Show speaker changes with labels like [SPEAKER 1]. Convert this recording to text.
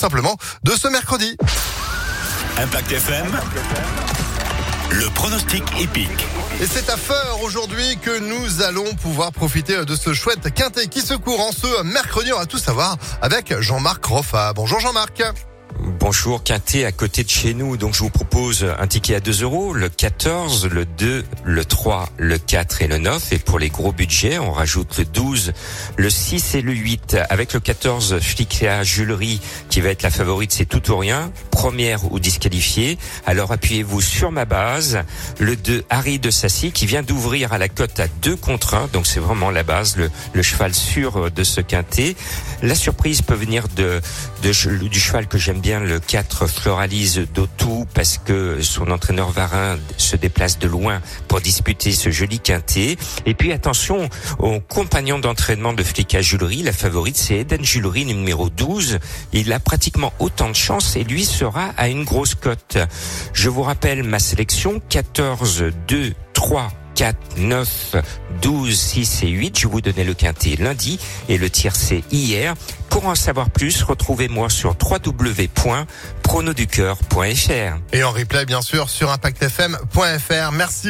[SPEAKER 1] simplement de ce mercredi.
[SPEAKER 2] Impact FM, le pronostic épique.
[SPEAKER 1] Et c'est à Feur aujourd'hui que nous allons pouvoir profiter de ce chouette quintet qui se court en ce mercredi. On va tout savoir avec Jean-Marc Roffa. Bonjour Jean-Marc.
[SPEAKER 3] Bonjour, Quintet à côté de chez nous. Donc je vous propose un ticket à 2 euros, le 14, le 2, le 3, le 4 et le 9. Et pour les gros budgets, on rajoute le 12, le 6 et le 8. Avec le 14, Flicléa Julerie qui va être la favorite, c'est tout ou rien. Première ou disqualifiée. Alors appuyez-vous sur ma base. Le 2, Harry de Sassy qui vient d'ouvrir à la cote à 2 contre 1. Donc c'est vraiment la base, le, le, cheval sûr de ce Quintet. La surprise peut venir de, de du cheval que j'aime bien, le 4 Floralise d'Autou, parce que son entraîneur Varin se déplace de loin pour disputer ce joli quintet. Et puis attention au compagnon d'entraînement de Flicka Julery, la favorite c'est Eden Julery numéro 12. Il a pratiquement autant de chance et lui sera à une grosse cote. Je vous rappelle ma sélection 14, 2, 3, 4, 9, 12, 6 et 8. Je vous donnais le quintet lundi et le tiercé hier. Pour en savoir plus, retrouvez-moi sur www.pronoducœur.fr.
[SPEAKER 1] Et en replay, bien sûr, sur impactfm.fr. Merci.